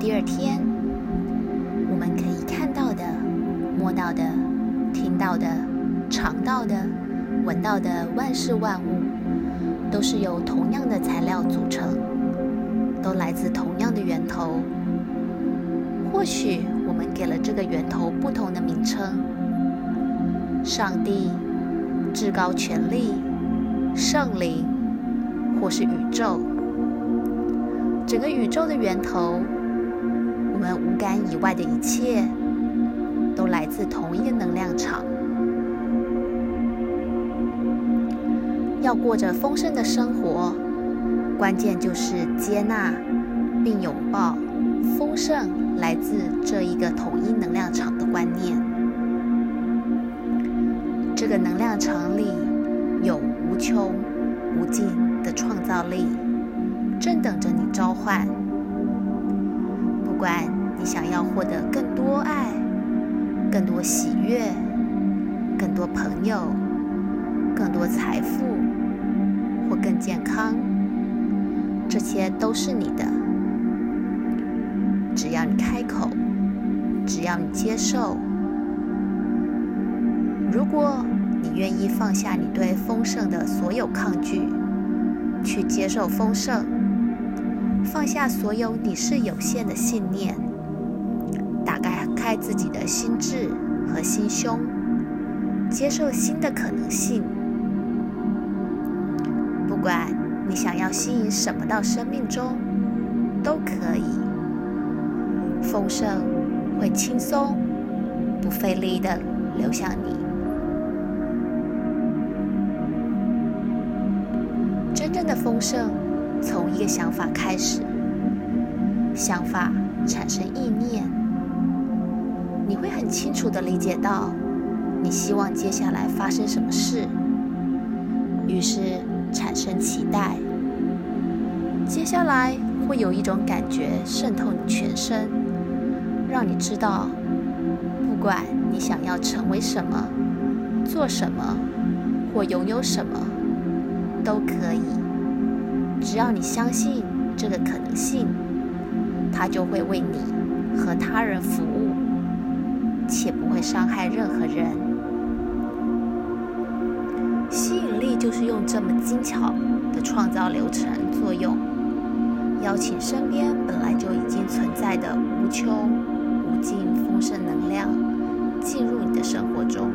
第二天，我们可以看到的、摸到的、听到的、尝到的、闻到的万事万物，都是由同样的材料组成，都来自同样的源头。或许我们给了这个源头不同的名称：上帝、至高权力、圣灵，或是宇宙。整个宇宙的源头，我们五感以外的一切，都来自同一个能量场。要过着丰盛的生活，关键就是接纳并拥抱丰盛来自这一个统一能量场的观念。这个能量场里有无穷无尽的创造力。正等着你召唤。不管你想要获得更多爱、更多喜悦、更多朋友、更多财富，或更健康，这些都是你的。只要你开口，只要你接受。如果你愿意放下你对丰盛的所有抗拒，去接受丰盛。放下所有你是有限的信念，打开开自己的心智和心胸，接受新的可能性。不管你想要吸引什么到生命中，都可以。丰盛会轻松、不费力的流向你。真正的丰盛。从一个想法开始，想法产生意念，你会很清楚地理解到你希望接下来发生什么事，于是产生期待。接下来会有一种感觉渗透你全身，让你知道，不管你想要成为什么、做什么或拥有什么，都可以。只要你相信这个可能性，它就会为你和他人服务，且不会伤害任何人。吸引力就是用这么精巧的创造流程作用，邀请身边本来就已经存在的无穷无尽丰盛能量进入你的生活中。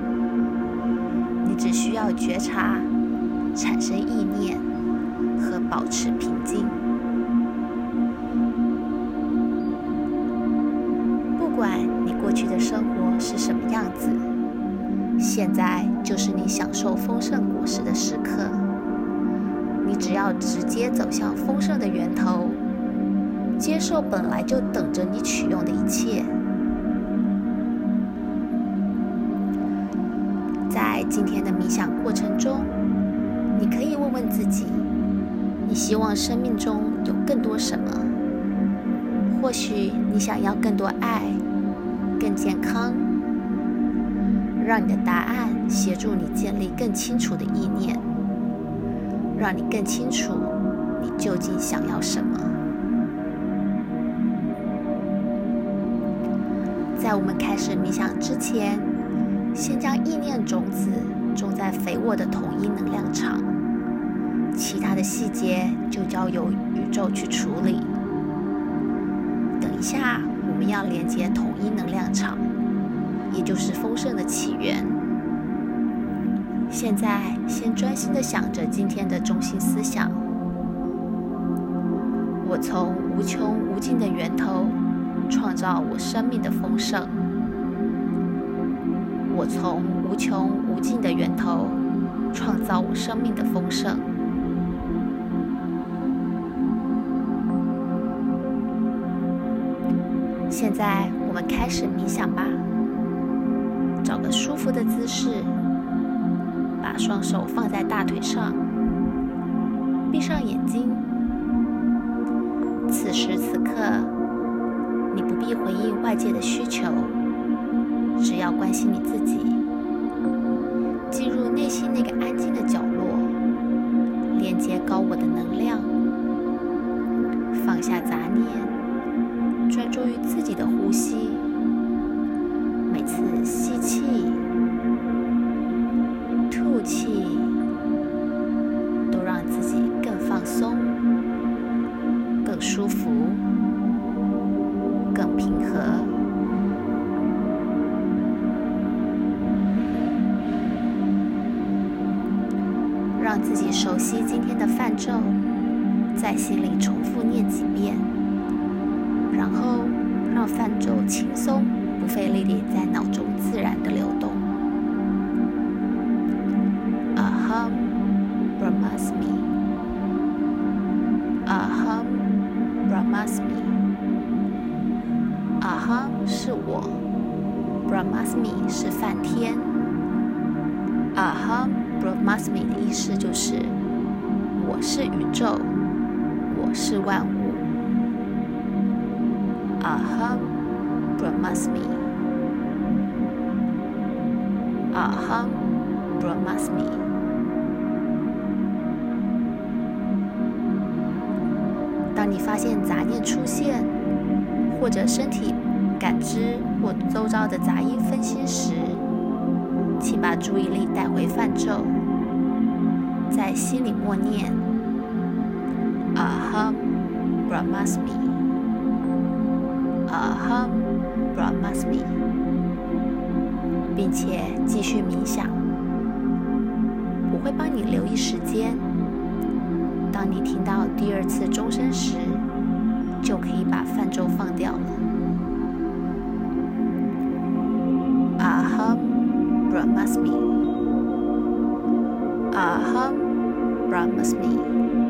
你只需要觉察，产生意念。和保持平静。现在就是你享受丰盛果实的时刻。你只要直接走向丰盛的源头，接受本来就等着你取用的一切。在今天的冥想过程中，你可以问问自己。你希望生命中有更多什么？或许你想要更多爱、更健康。让你的答案协助你建立更清楚的意念，让你更清楚你究竟想要什么。在我们开始冥想之前，先将意念种子种在肥沃的统一能量场。其他的细节就交由宇宙去处理。等一下，我们要连接统一能量场，也就是丰盛的起源。现在，先专心的想着今天的中心思想：我从无穷无尽的源头创造我生命的丰盛。我从无穷无尽的源头创造我生命的丰盛。现在我们开始冥想吧。找个舒服的姿势，把双手放在大腿上，闭上眼睛。此时此刻，你不必回应外界的需求，只要关心你自己，进入内心那个安静的角落，连接高我的能量，放下杂念，专注于自己的呼吸，是，我是宇宙，我是万物。Aham Brahmasmi。Aham Brahmasmi。当你发现杂念出现，或者身体感知或周遭的杂音分心时，请把注意力带回梵咒，在心里默念 “Aham Brahmasmi”。Aham Brahmasmi，并且继续冥想。我会帮你留意时间，当你听到第二次钟声时，就可以把梵咒放掉了。Aham。Brahmasmi。Aham Brahmasmi。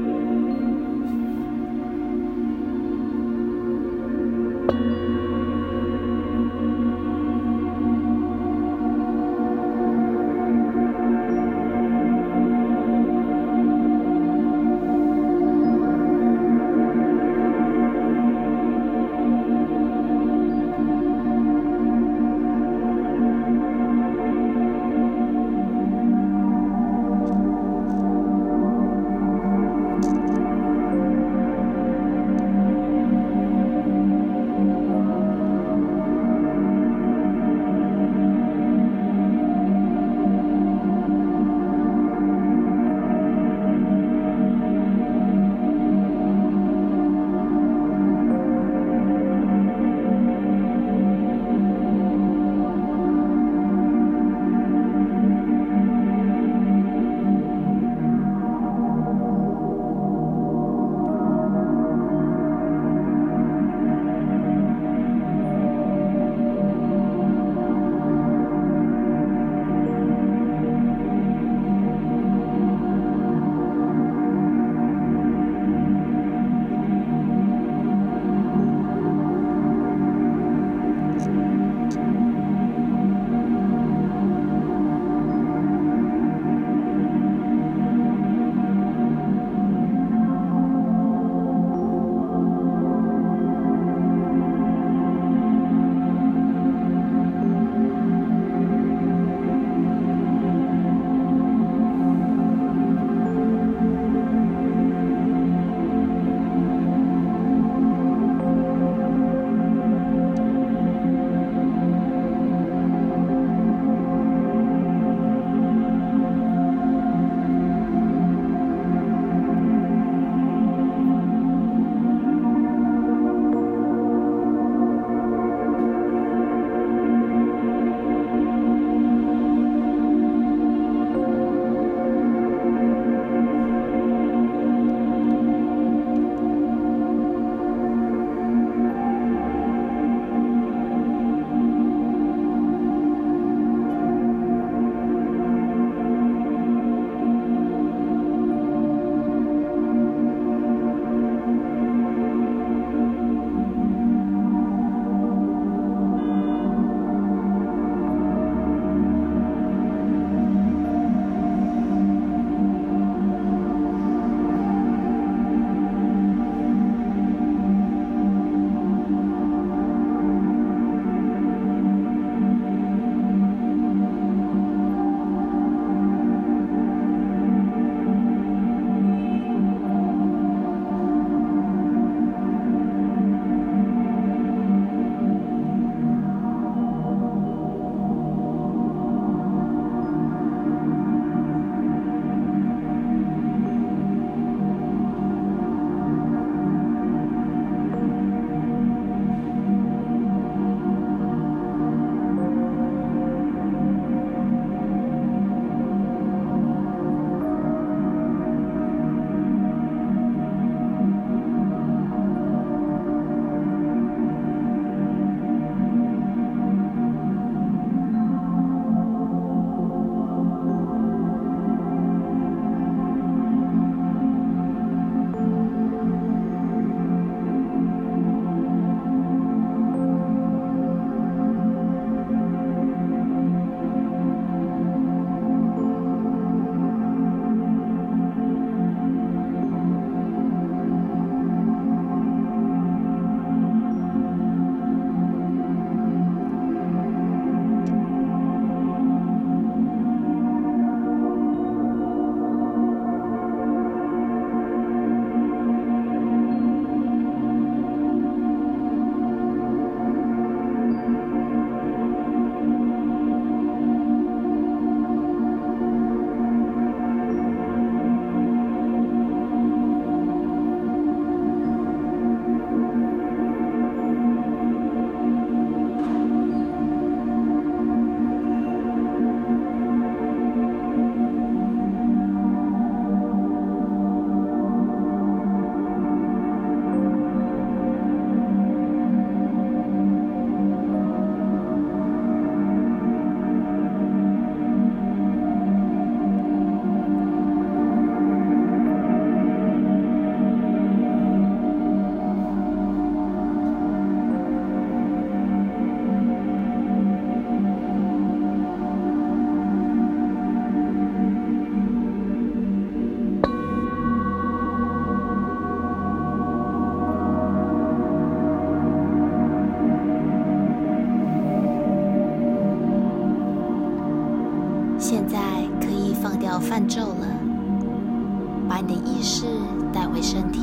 意识带回身体，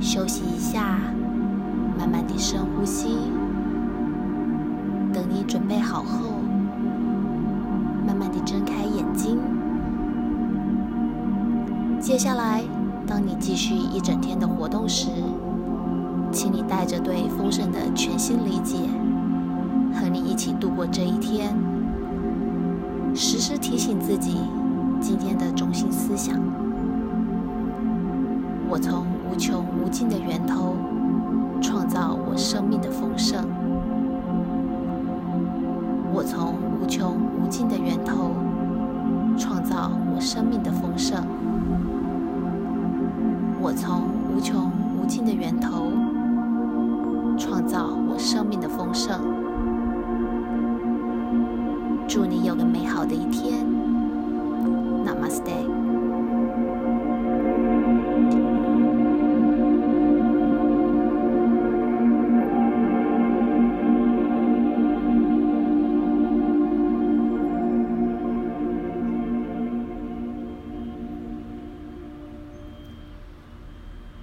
休息一下，慢慢地深呼吸。等你准备好后，慢慢地睁开眼睛。接下来，当你继续一整天的活动时，请你带着对丰盛的全新理解，和你一起度过这一天。时时提醒自己今天的中心思想：我从无穷无尽的源头创造我生命的丰盛。我从无穷无尽的源头创造我生命的丰盛。我从无穷无尽的源头创造我生命的丰盛。祝你有个美好的一天，Namaste。